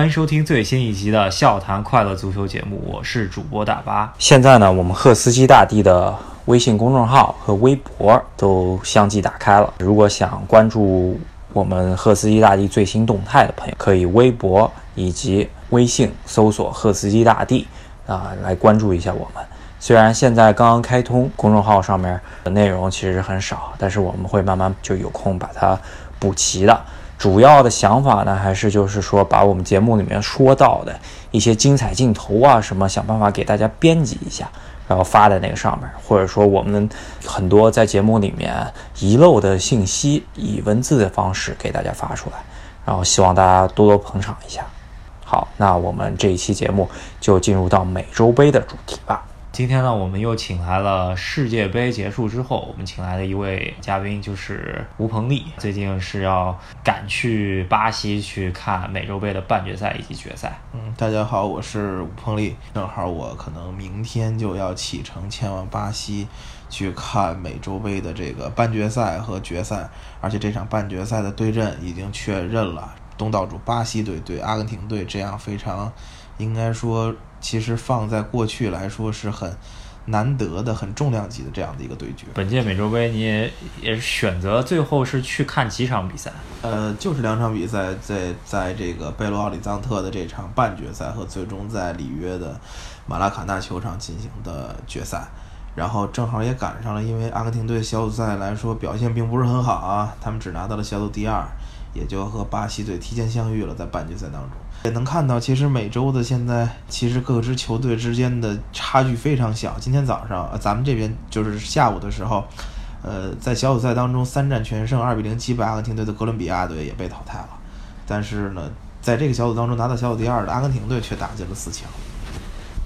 欢迎收听最新一集的《笑谈快乐足球》节目，我是主播大巴。现在呢，我们赫斯基大帝的微信公众号和微博都相继打开了。如果想关注我们赫斯基大帝最新动态的朋友，可以微博以及微信搜索“赫斯基大帝”啊，来关注一下我们。虽然现在刚刚开通公众号上面的内容其实很少，但是我们会慢慢就有空把它补齐的。主要的想法呢，还是就是说，把我们节目里面说到的一些精彩镜头啊，什么，想办法给大家编辑一下，然后发在那个上面，或者说我们很多在节目里面遗漏的信息，以文字的方式给大家发出来，然后希望大家多多捧场一下。好，那我们这一期节目就进入到美洲杯的主题吧。今天呢，我们又请来了世界杯结束之后，我们请来的一位嘉宾就是吴鹏丽。最近是要赶去巴西去看美洲杯的半决赛以及决赛。嗯，大家好，我是吴鹏丽。正好我可能明天就要启程前往巴西去看美洲杯的这个半决赛和决赛，而且这场半决赛的对阵已经确认了，东道主巴西队对阿根廷队，这样非常应该说。其实放在过去来说是很难得的、很重量级的这样的一个对决。本届美洲杯你也也选择最后是去看几场比赛？呃，就是两场比赛，在在这个贝罗奥里桑特的这场半决赛和最终在里约的马拉卡纳球场进行的决赛。然后正好也赶上了，因为阿根廷队小组赛来说表现并不是很好啊，他们只拿到了小组第二，也就和巴西队提前相遇了，在半决赛当中。也能看到，其实美洲的现在其实各支球队之间的差距非常小。今天早上，呃，咱们这边就是下午的时候，呃，在小组赛当中三战全胜，二比零击败阿根廷队的哥伦比亚队也被淘汰了。但是呢，在这个小组当中拿到小组第二的阿根廷队却打进了四强。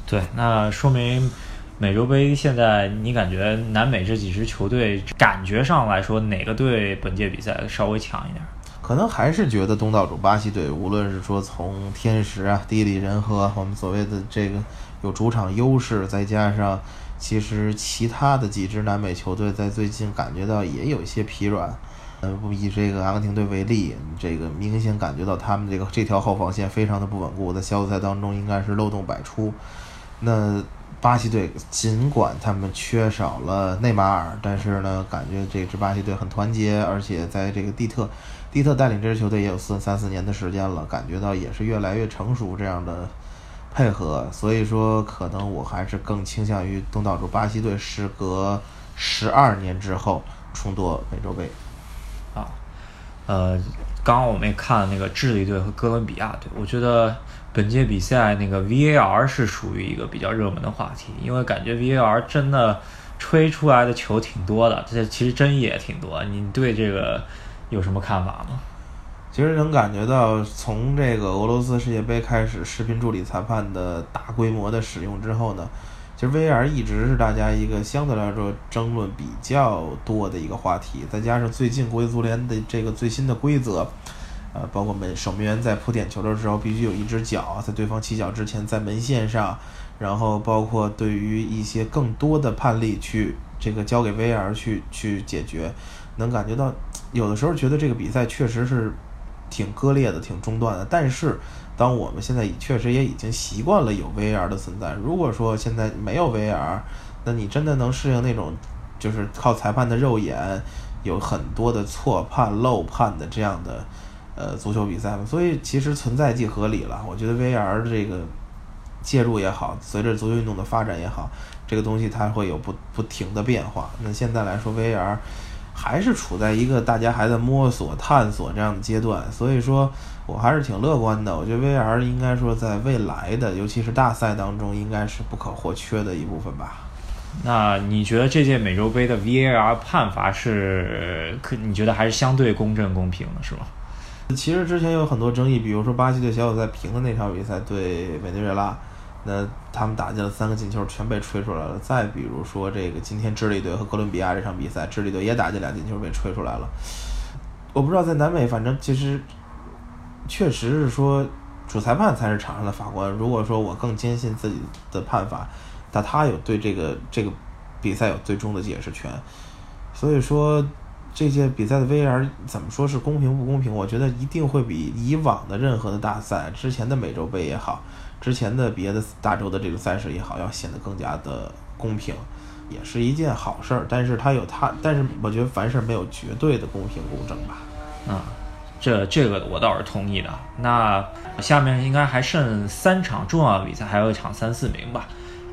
对，那说明美洲杯现在你感觉南美这几支球队感觉上来说，哪个队本届比赛稍微强一点？可能还是觉得东道主巴西队，无论是说从天时啊、地利人和，我们所谓的这个有主场优势，再加上其实其他的几支南美球队在最近感觉到也有一些疲软。呃，不以这个阿根廷队为例，这个明显感觉到他们这个这条后防线非常的不稳固，在小组赛当中应该是漏洞百出。那巴西队尽管他们缺少了内马尔，但是呢，感觉这支巴西队很团结，而且在这个蒂特。蒂特带领这支球队也有四三四年的时间了，感觉到也是越来越成熟这样的配合，所以说可能我还是更倾向于东道主巴西队，时隔十二年之后重夺美洲杯。啊，呃，刚刚我们也看了那个智利队和哥伦比亚队，我觉得本届比赛那个 VAR 是属于一个比较热门的话题，因为感觉 VAR 真的吹出来的球挺多的，这其实争议也挺多。你对这个？有什么看法吗？其实能感觉到，从这个俄罗斯世界杯开始，视频助理裁判的大规模的使用之后呢，其实 VR 一直是大家一个相对来说争论比较多的一个话题。再加上最近国际足联的这个最新的规则，呃，包括门守门员在扑点球的时候必须有一只脚在对方起脚之前在门线上，然后包括对于一些更多的判例去这个交给 VR 去去解决，能感觉到。有的时候觉得这个比赛确实是挺割裂的、挺中断的，但是当我们现在确实也已经习惯了有 VR 的存在。如果说现在没有 VR，那你真的能适应那种就是靠裁判的肉眼有很多的错判、漏判的这样的呃足球比赛吗？所以其实存在即合理了。我觉得 VR 这个介入也好，随着足球运动的发展也好，这个东西它会有不不停的变化。那现在来说，VR。还是处在一个大家还在摸索、探索这样的阶段，所以说我还是挺乐观的。我觉得 VR 应该说在未来的，尤其是大赛当中，应该是不可或缺的一部分吧。那你觉得这届美洲杯的 VAR 判罚是可？你觉得还是相对公正公平的，是吗？其实之前有很多争议，比如说巴西队小组赛平的那场比赛对委内瑞拉。那他们打进了三个进球，全被吹出来了。再比如说，这个今天智利队和哥伦比亚这场比赛，智利队也打进俩进球，被吹出来了。我不知道在南美，反正其实确实是说主裁判才是场上的法官。如果说我更坚信自己的判罚，但他有对这个这个比赛有最终的解释权。所以说，这届比赛的 VAR 怎么说是公平不公平？我觉得一定会比以往的任何的大赛，之前的美洲杯也好，之前的别的大洲的这个赛事也好，要显得更加的公平，也是一件好事儿。但是它有它，但是我觉得凡事没有绝对的公平公正吧。嗯，这这个我倒是同意的。那下面应该还剩三场重要的比赛，还有一场三四名吧。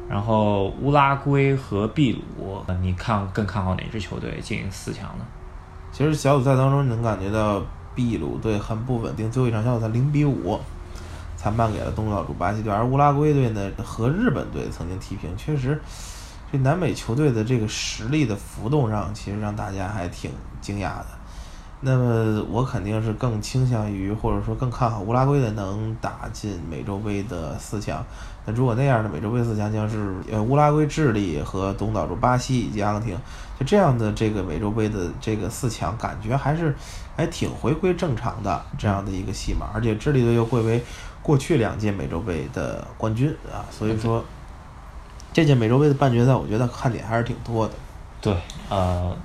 然后乌拉圭和秘鲁，你看更看好哪支球队进四强呢？其实小组赛当中能感觉到秘鲁队很不稳定，最后一场小组赛零比五惨败给了东道主巴西队，而乌拉圭队呢和日本队曾经踢平，确实这南美球队的这个实力的浮动上，其实让大家还挺惊讶的。那么我肯定是更倾向于，或者说更看好乌拉圭的能打进美洲杯的四强。那如果那样的美洲杯四强将是呃乌拉圭、智利和东道主巴西以及阿根廷，就这样的这个美洲杯的这个四强，感觉还是还挺回归正常的这样的一个戏码。而且智利队又会为过去两届美洲杯的冠军啊，所以说这届美洲杯的半决赛，我觉得看点还是挺多的。对，呃，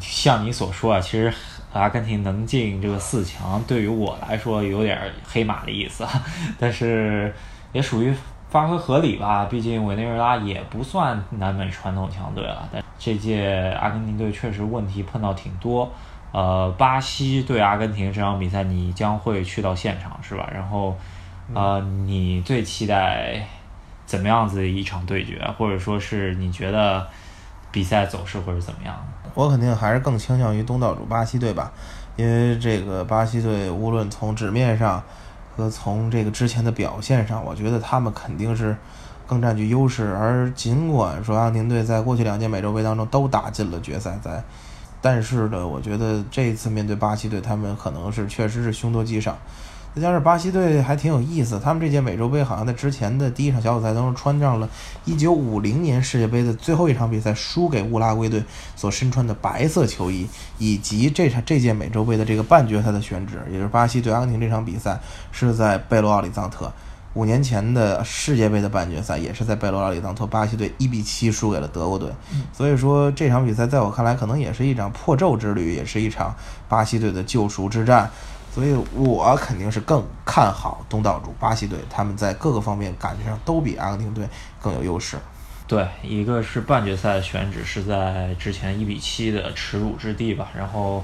像你所说啊，其实。阿根廷能进这个四强，对于我来说有点黑马的意思，但是也属于发挥合理吧。毕竟委内瑞拉也不算南美传统强队了。但这届阿根廷队确实问题碰到挺多。呃，巴西对阿根廷这场比赛你将会去到现场是吧？然后，呃，你最期待怎么样子的一场对决，或者说是你觉得比赛走势会是怎么样？我肯定还是更倾向于东道主巴西队吧，因为这个巴西队无论从纸面上和从这个之前的表现上，我觉得他们肯定是更占据优势。而尽管说阿根廷队在过去两届美洲杯当中都打进了决赛赛，但是呢，我觉得这一次面对巴西队，他们可能是确实是凶多吉少。再加上巴西队还挺有意思，他们这届美洲杯好像在之前的第一场小组赛当中穿上了1950年世界杯的最后一场比赛输给乌拉圭队所身穿的白色球衣，以及这场这届美洲杯的这个半决赛的选址，也就是巴西对阿根廷这场比赛是在贝罗奥里藏特。五年前的世界杯的半决赛也是在贝罗奥里藏特，巴西队一比七输给了德国队。所以说这场比赛在我看来可能也是一场破咒之旅，也是一场巴西队的救赎之战。所以我肯定是更看好东道主巴西队，他们在各个方面感觉上都比阿根廷队更有优势。对，一个是半决赛的选址是在之前一比七的耻辱之地吧，然后，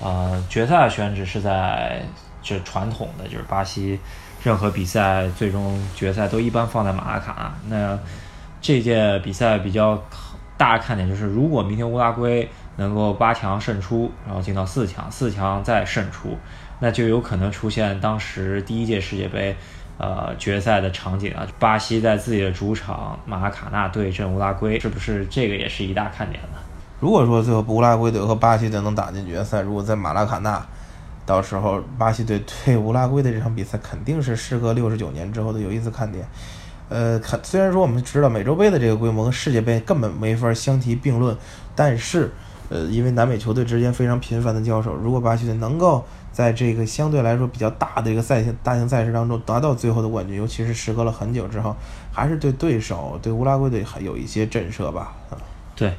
呃，决赛选址是在这传统的就是巴西，任何比赛最终决赛都一般放在马拉卡。那这届比赛比较大的看点就是，如果明天乌拉圭能够八强胜出，然后进到四强，四强再胜出。那就有可能出现当时第一届世界杯，呃，决赛的场景啊，巴西在自己的主场马拉卡纳对阵乌拉圭，是不是这个也是一大看点呢？如果说最后乌拉圭队和巴西队能打进决赛，如果在马拉卡纳，到时候巴西队对乌拉圭的这场比赛肯定是时隔六十九年之后的有意思看点。呃，看虽然说我们知道美洲杯的这个规模和世界杯根本没法相提并论，但是，呃，因为南美球队之间非常频繁的交手，如果巴西队能够在这个相对来说比较大的一个赛大型赛事当中达到最后的冠军，尤其是时隔了很久之后，还是对对手对乌拉圭队还有一些震慑吧。对，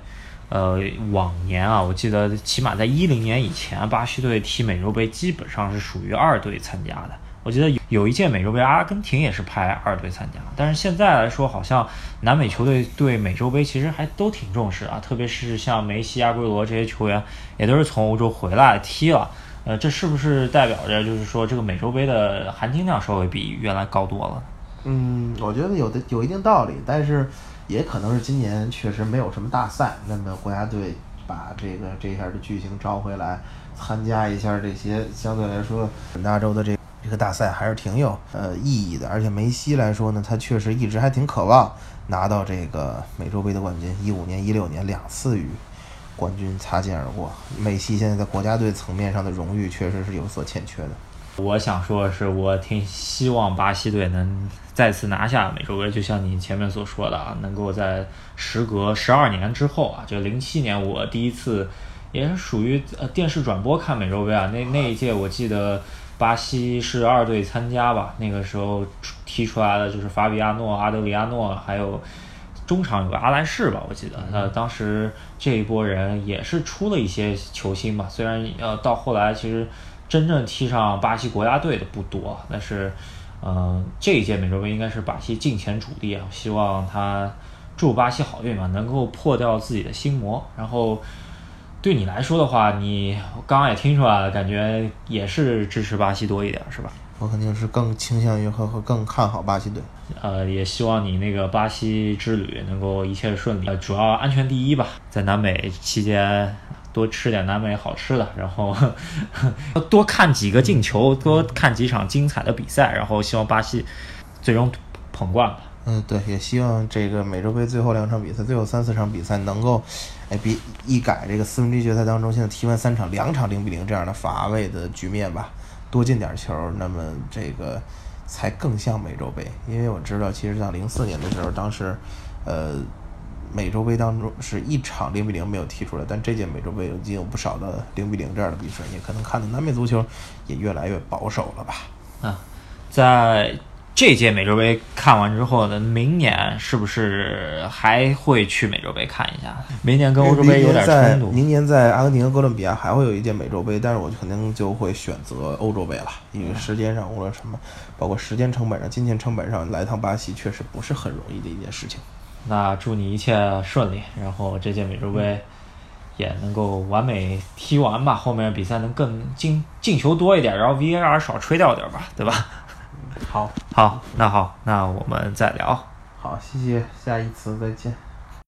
呃，往年啊，我记得起码在一零年以前，巴西队踢美洲杯基本上是属于二队参加的。我记得有有一届美洲杯，阿根廷也是派二队参加。但是现在来说，好像南美球队对美洲杯其实还都挺重视啊，特别是像梅西、阿圭罗这些球员，也都是从欧洲回来踢了。呃，这是不是代表着就是说这个美洲杯的含金量稍微比原来高多了？嗯，我觉得有的有一定道理，但是也可能是今年确实没有什么大赛，那么国家队把这个这下的巨星招回来参加一下这些相对来说本大洲的这这个大赛还是挺有呃意义的。而且梅西来说呢，他确实一直还挺渴望拿到这个美洲杯的冠军，一五年、一六年两次与。冠军擦肩而过，梅西现在在国家队层面上的荣誉确实是有所欠缺的。我想说的是，我挺希望巴西队能再次拿下美洲杯，就像你前面所说的啊，能够在时隔十二年之后啊，就零七年我第一次也是属于呃电视转播看美洲杯啊，那那一届我记得巴西是二队参加吧，那个时候踢出来的就是法比亚诺、阿德里亚诺还有。中场有个阿莱士吧，我记得，呃，当时这一波人也是出了一些球星吧，虽然呃到后来其实真正踢上巴西国家队的不多，但是，嗯，这一届美洲杯应该是巴西近前主力啊，希望他祝巴西好运嘛，能够破掉自己的心魔。然后对你来说的话，你刚刚也听出来了，感觉也是支持巴西多一点，是吧？我肯定是更倾向于和和更看好巴西队。呃，也希望你那个巴西之旅能够一切顺利，呃，主要安全第一吧。在南美期间多吃点南美好吃的，然后 多看几个进球，多看几场精彩的比赛，然后希望巴西最终捧冠吧。嗯，对，也希望这个美洲杯最后两场比赛，最后三四场比赛能够，哎，比一改这个四分之一决赛当中现在踢完三场两场零比零这样的乏味的局面吧。多进点球，那么这个才更像美洲杯。因为我知道，其实像零四年的时候，当时，呃，美洲杯当中是一场零比零没有踢出来，但这届美洲杯已经有不少的零比零这样的比分，也可能看到南美足球也越来越保守了吧。啊，在。这届美洲杯看完之后呢，明年是不是还会去美洲杯看一下？明年跟欧洲杯有点冲突。明年在阿根廷和哥伦比亚还会有一届美洲杯，但是我肯定就会选择欧洲杯了，因为时间上无论什么，包括时间成本上、金钱成本上来趟巴西确实不是很容易的一件事情。那祝你一切顺利，然后这届美洲杯也能够完美踢完吧，后面比赛能更进进球多一点，然后 VAR 少吹掉点吧，对吧？好，好，那好，那我们再聊。好，谢谢，下一次再见。